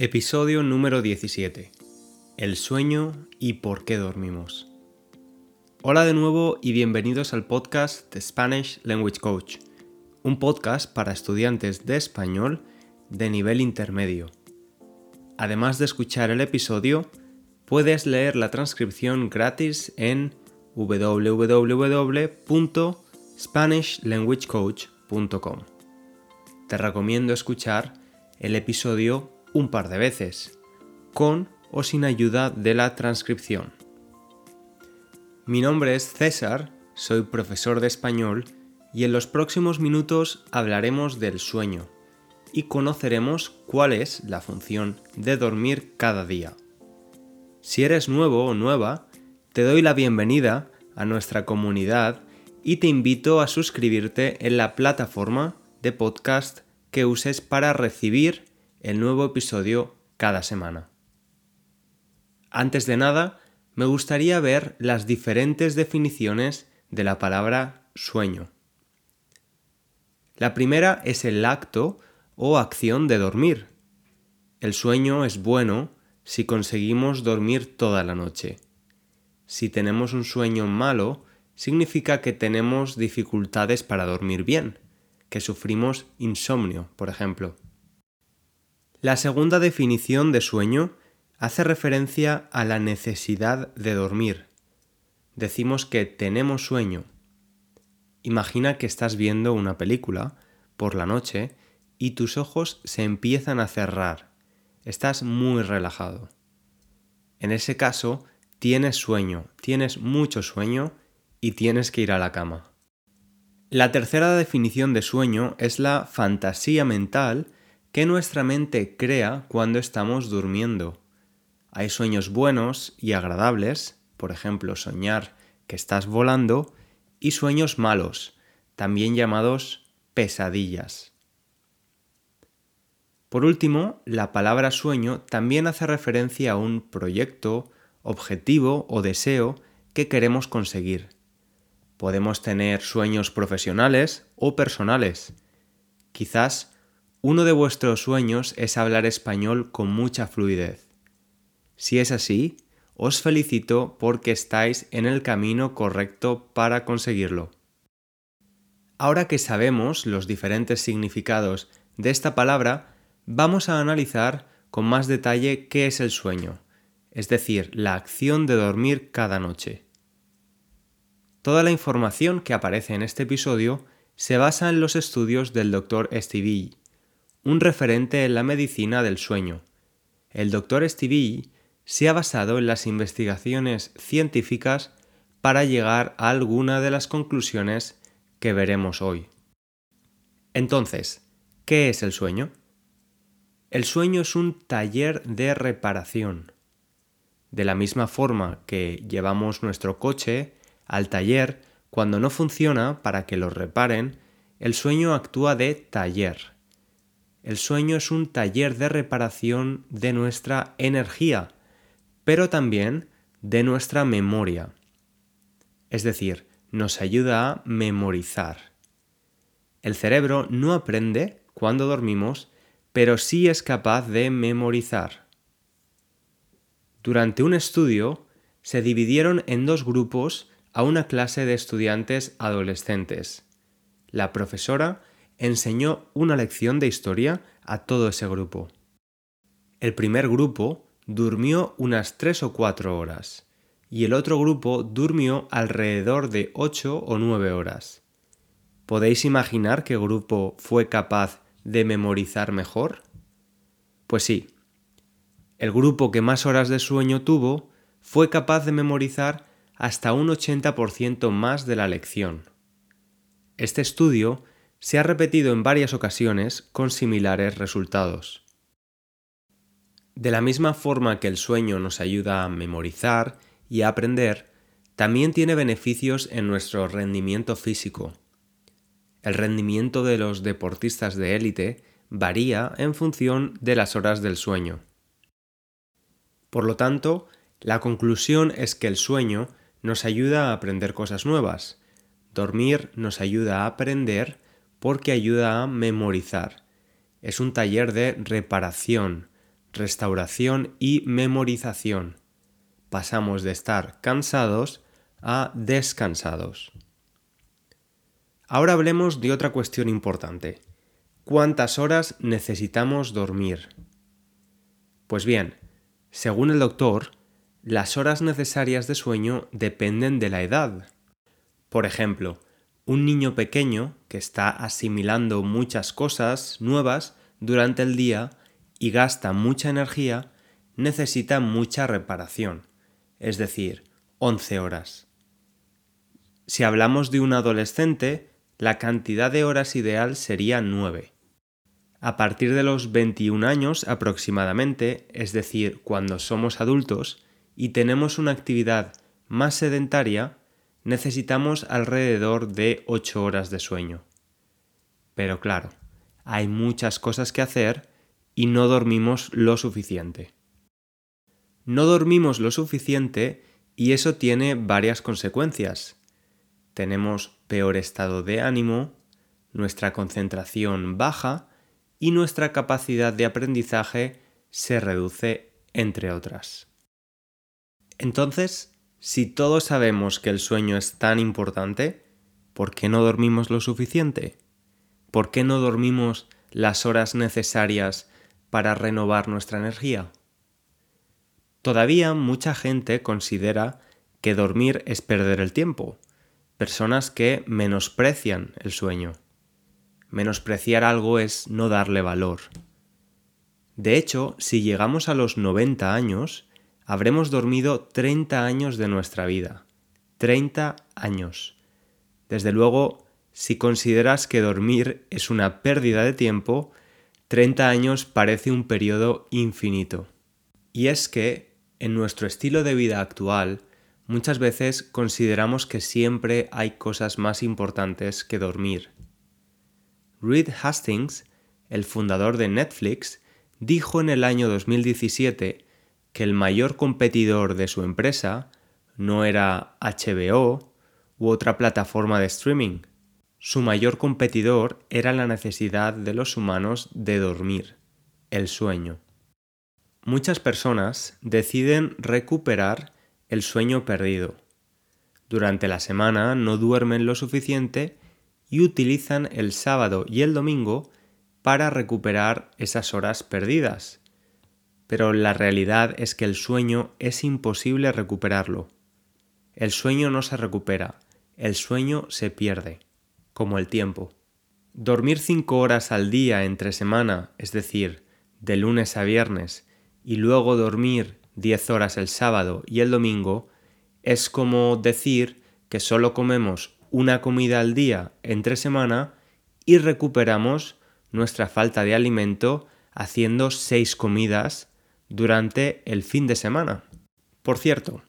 Episodio número 17. El sueño y por qué dormimos. Hola de nuevo y bienvenidos al podcast The Spanish Language Coach, un podcast para estudiantes de español de nivel intermedio. Además de escuchar el episodio, puedes leer la transcripción gratis en www.spanishlanguagecoach.com. Te recomiendo escuchar el episodio un par de veces, con o sin ayuda de la transcripción. Mi nombre es César, soy profesor de español y en los próximos minutos hablaremos del sueño y conoceremos cuál es la función de dormir cada día. Si eres nuevo o nueva, te doy la bienvenida a nuestra comunidad y te invito a suscribirte en la plataforma de podcast que uses para recibir el nuevo episodio cada semana. Antes de nada, me gustaría ver las diferentes definiciones de la palabra sueño. La primera es el acto o acción de dormir. El sueño es bueno si conseguimos dormir toda la noche. Si tenemos un sueño malo, significa que tenemos dificultades para dormir bien, que sufrimos insomnio, por ejemplo. La segunda definición de sueño hace referencia a la necesidad de dormir. Decimos que tenemos sueño. Imagina que estás viendo una película por la noche y tus ojos se empiezan a cerrar. Estás muy relajado. En ese caso, tienes sueño, tienes mucho sueño y tienes que ir a la cama. La tercera definición de sueño es la fantasía mental que nuestra mente crea cuando estamos durmiendo. Hay sueños buenos y agradables, por ejemplo, soñar que estás volando, y sueños malos, también llamados pesadillas. Por último, la palabra sueño también hace referencia a un proyecto, objetivo o deseo que queremos conseguir. Podemos tener sueños profesionales o personales. Quizás uno de vuestros sueños es hablar español con mucha fluidez. Si es así, os felicito porque estáis en el camino correcto para conseguirlo. Ahora que sabemos los diferentes significados de esta palabra, vamos a analizar con más detalle qué es el sueño, es decir, la acción de dormir cada noche. Toda la información que aparece en este episodio se basa en los estudios del Dr. Stevie, un referente en la medicina del sueño. El doctor Stevie se ha basado en las investigaciones científicas para llegar a alguna de las conclusiones que veremos hoy. Entonces, ¿qué es el sueño? El sueño es un taller de reparación. De la misma forma que llevamos nuestro coche al taller cuando no funciona para que lo reparen, el sueño actúa de taller el sueño es un taller de reparación de nuestra energía, pero también de nuestra memoria. Es decir, nos ayuda a memorizar. El cerebro no aprende cuando dormimos, pero sí es capaz de memorizar. Durante un estudio, se dividieron en dos grupos a una clase de estudiantes adolescentes. La profesora enseñó una lección de historia a todo ese grupo. El primer grupo durmió unas tres o cuatro horas y el otro grupo durmió alrededor de ocho o nueve horas. ¿Podéis imaginar qué grupo fue capaz de memorizar mejor? Pues sí, el grupo que más horas de sueño tuvo fue capaz de memorizar hasta un 80% más de la lección. Este estudio se ha repetido en varias ocasiones con similares resultados. De la misma forma que el sueño nos ayuda a memorizar y a aprender, también tiene beneficios en nuestro rendimiento físico. El rendimiento de los deportistas de élite varía en función de las horas del sueño. Por lo tanto, la conclusión es que el sueño nos ayuda a aprender cosas nuevas. Dormir nos ayuda a aprender porque ayuda a memorizar. Es un taller de reparación restauración y memorización. Pasamos de estar cansados a descansados. Ahora hablemos de otra cuestión importante. ¿Cuántas horas necesitamos dormir? Pues bien, según el doctor, las horas necesarias de sueño dependen de la edad. Por ejemplo, un niño pequeño que está asimilando muchas cosas nuevas durante el día y gasta mucha energía necesita mucha reparación, es decir, 11 horas. Si hablamos de un adolescente, la cantidad de horas ideal sería 9. A partir de los 21 años aproximadamente, es decir, cuando somos adultos y tenemos una actividad más sedentaria, necesitamos alrededor de 8 horas de sueño. Pero claro, hay muchas cosas que hacer y no dormimos lo suficiente. No dormimos lo suficiente y eso tiene varias consecuencias. Tenemos peor estado de ánimo, nuestra concentración baja y nuestra capacidad de aprendizaje se reduce, entre otras. Entonces, si todos sabemos que el sueño es tan importante, ¿por qué no dormimos lo suficiente? ¿Por qué no dormimos las horas necesarias para renovar nuestra energía? Todavía mucha gente considera que dormir es perder el tiempo, personas que menosprecian el sueño. Menospreciar algo es no darle valor. De hecho, si llegamos a los 90 años, habremos dormido 30 años de nuestra vida. 30 años. Desde luego, si consideras que dormir es una pérdida de tiempo, 30 años parece un periodo infinito. Y es que, en nuestro estilo de vida actual, muchas veces consideramos que siempre hay cosas más importantes que dormir. Reed Hastings, el fundador de Netflix, dijo en el año 2017 que el mayor competidor de su empresa no era HBO u otra plataforma de streaming. Su mayor competidor era la necesidad de los humanos de dormir, el sueño. Muchas personas deciden recuperar el sueño perdido. Durante la semana no duermen lo suficiente y utilizan el sábado y el domingo para recuperar esas horas perdidas pero la realidad es que el sueño es imposible recuperarlo. El sueño no se recupera, el sueño se pierde, como el tiempo. Dormir cinco horas al día entre semana, es decir, de lunes a viernes, y luego dormir diez horas el sábado y el domingo, es como decir que solo comemos una comida al día entre semana y recuperamos nuestra falta de alimento haciendo seis comidas durante el fin de semana. Por cierto,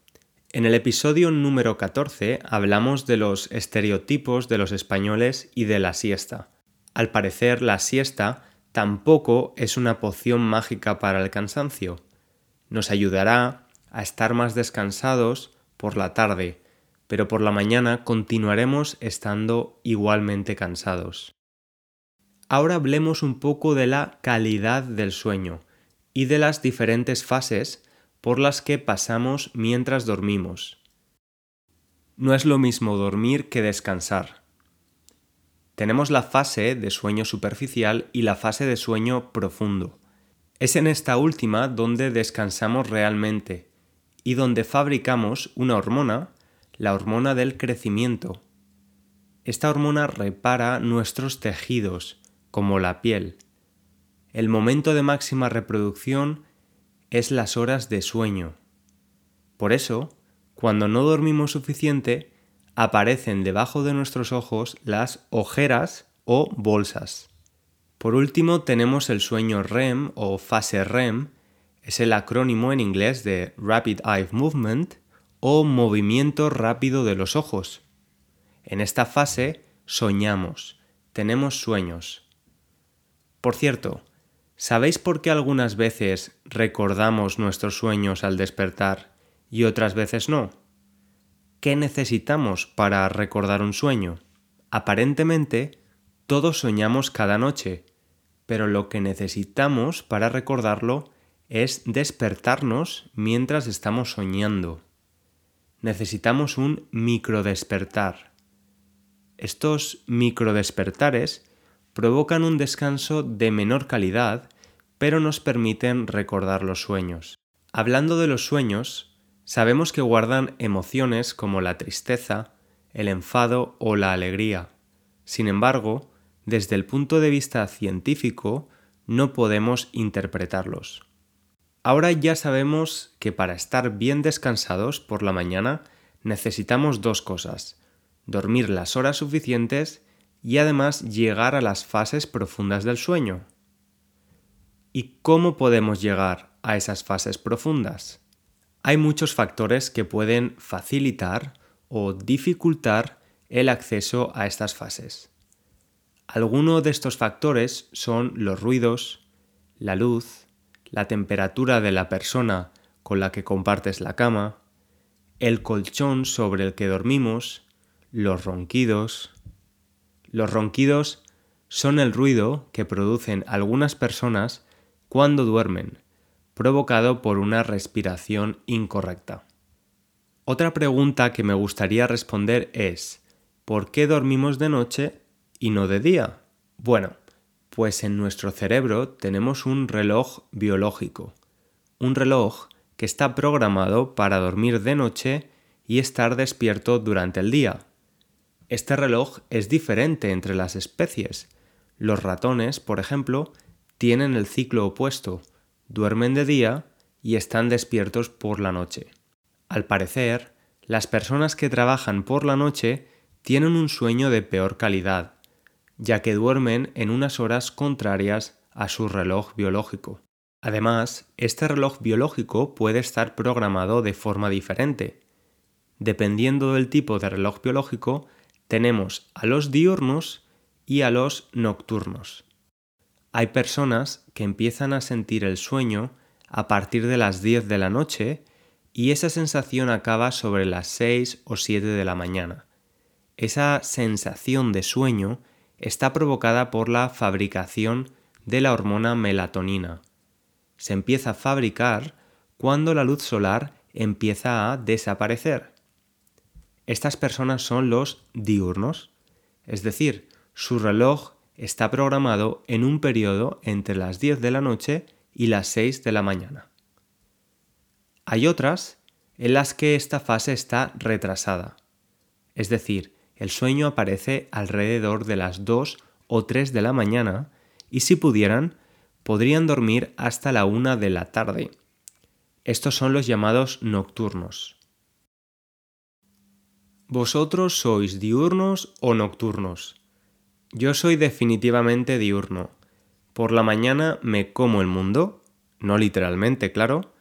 en el episodio número 14 hablamos de los estereotipos de los españoles y de la siesta. Al parecer, la siesta tampoco es una poción mágica para el cansancio. Nos ayudará a estar más descansados por la tarde, pero por la mañana continuaremos estando igualmente cansados. Ahora hablemos un poco de la calidad del sueño, y de las diferentes fases por las que pasamos mientras dormimos. No es lo mismo dormir que descansar. Tenemos la fase de sueño superficial y la fase de sueño profundo. Es en esta última donde descansamos realmente y donde fabricamos una hormona, la hormona del crecimiento. Esta hormona repara nuestros tejidos, como la piel, el momento de máxima reproducción es las horas de sueño. Por eso, cuando no dormimos suficiente, aparecen debajo de nuestros ojos las ojeras o bolsas. Por último, tenemos el sueño REM o fase REM, es el acrónimo en inglés de Rapid Eye Movement o movimiento rápido de los ojos. En esta fase soñamos, tenemos sueños. Por cierto, ¿Sabéis por qué algunas veces recordamos nuestros sueños al despertar y otras veces no? ¿Qué necesitamos para recordar un sueño? Aparentemente, todos soñamos cada noche, pero lo que necesitamos para recordarlo es despertarnos mientras estamos soñando. Necesitamos un microdespertar. Estos microdespertares provocan un descanso de menor calidad, pero nos permiten recordar los sueños. Hablando de los sueños, sabemos que guardan emociones como la tristeza, el enfado o la alegría. Sin embargo, desde el punto de vista científico, no podemos interpretarlos. Ahora ya sabemos que para estar bien descansados por la mañana necesitamos dos cosas, dormir las horas suficientes y además llegar a las fases profundas del sueño. ¿Y cómo podemos llegar a esas fases profundas? Hay muchos factores que pueden facilitar o dificultar el acceso a estas fases. Algunos de estos factores son los ruidos, la luz, la temperatura de la persona con la que compartes la cama, el colchón sobre el que dormimos, los ronquidos. Los ronquidos son el ruido que producen algunas personas cuando duermen, provocado por una respiración incorrecta. Otra pregunta que me gustaría responder es, ¿por qué dormimos de noche y no de día? Bueno, pues en nuestro cerebro tenemos un reloj biológico, un reloj que está programado para dormir de noche y estar despierto durante el día. Este reloj es diferente entre las especies. Los ratones, por ejemplo, tienen el ciclo opuesto, duermen de día y están despiertos por la noche. Al parecer, las personas que trabajan por la noche tienen un sueño de peor calidad, ya que duermen en unas horas contrarias a su reloj biológico. Además, este reloj biológico puede estar programado de forma diferente. Dependiendo del tipo de reloj biológico, tenemos a los diurnos y a los nocturnos. Hay personas que empiezan a sentir el sueño a partir de las 10 de la noche y esa sensación acaba sobre las 6 o 7 de la mañana. Esa sensación de sueño está provocada por la fabricación de la hormona melatonina. Se empieza a fabricar cuando la luz solar empieza a desaparecer. Estas personas son los diurnos, es decir, su reloj está programado en un periodo entre las 10 de la noche y las 6 de la mañana. Hay otras en las que esta fase está retrasada, es decir, el sueño aparece alrededor de las 2 o 3 de la mañana y si pudieran, podrían dormir hasta la 1 de la tarde. Estos son los llamados nocturnos. ¿Vosotros sois diurnos o nocturnos? Yo soy definitivamente diurno. Por la mañana me como el mundo, no literalmente, claro,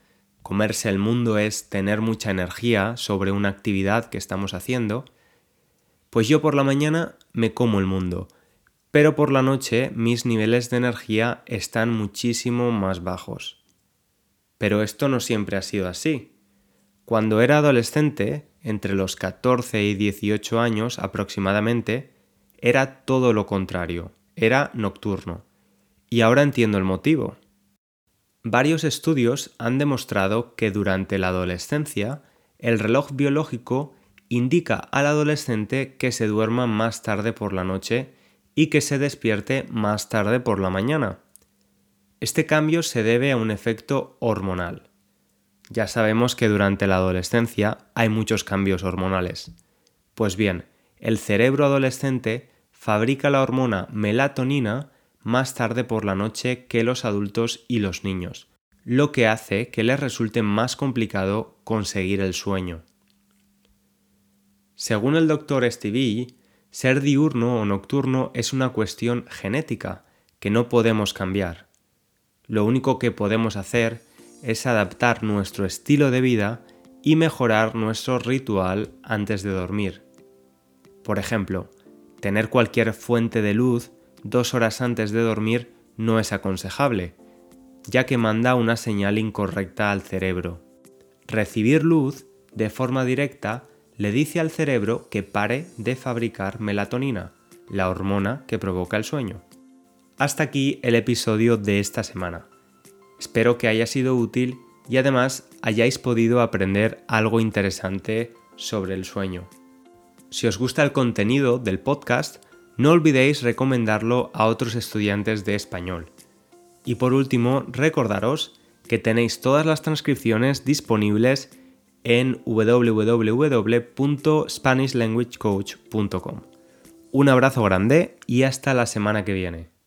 Comerse el mundo es tener mucha energía sobre una actividad que estamos haciendo. Pues yo por la mañana me como el mundo, pero por la noche mis niveles de energía están muchísimo más bajos. Pero esto no siempre ha sido así. Cuando era adolescente, entre los 14 y 18 años aproximadamente, era todo lo contrario, era nocturno. Y ahora entiendo el motivo. Varios estudios han demostrado que durante la adolescencia el reloj biológico indica al adolescente que se duerma más tarde por la noche y que se despierte más tarde por la mañana. Este cambio se debe a un efecto hormonal. Ya sabemos que durante la adolescencia hay muchos cambios hormonales. Pues bien, el cerebro adolescente fabrica la hormona melatonina más tarde por la noche que los adultos y los niños, lo que hace que les resulte más complicado conseguir el sueño. Según el doctor Stevie, ser diurno o nocturno es una cuestión genética que no podemos cambiar. Lo único que podemos hacer es adaptar nuestro estilo de vida y mejorar nuestro ritual antes de dormir. Por ejemplo, tener cualquier fuente de luz dos horas antes de dormir no es aconsejable, ya que manda una señal incorrecta al cerebro. Recibir luz de forma directa le dice al cerebro que pare de fabricar melatonina, la hormona que provoca el sueño. Hasta aquí el episodio de esta semana. Espero que haya sido útil y además hayáis podido aprender algo interesante sobre el sueño. Si os gusta el contenido del podcast, no olvidéis recomendarlo a otros estudiantes de español. Y por último, recordaros que tenéis todas las transcripciones disponibles en www.spanishlanguagecoach.com. Un abrazo grande y hasta la semana que viene.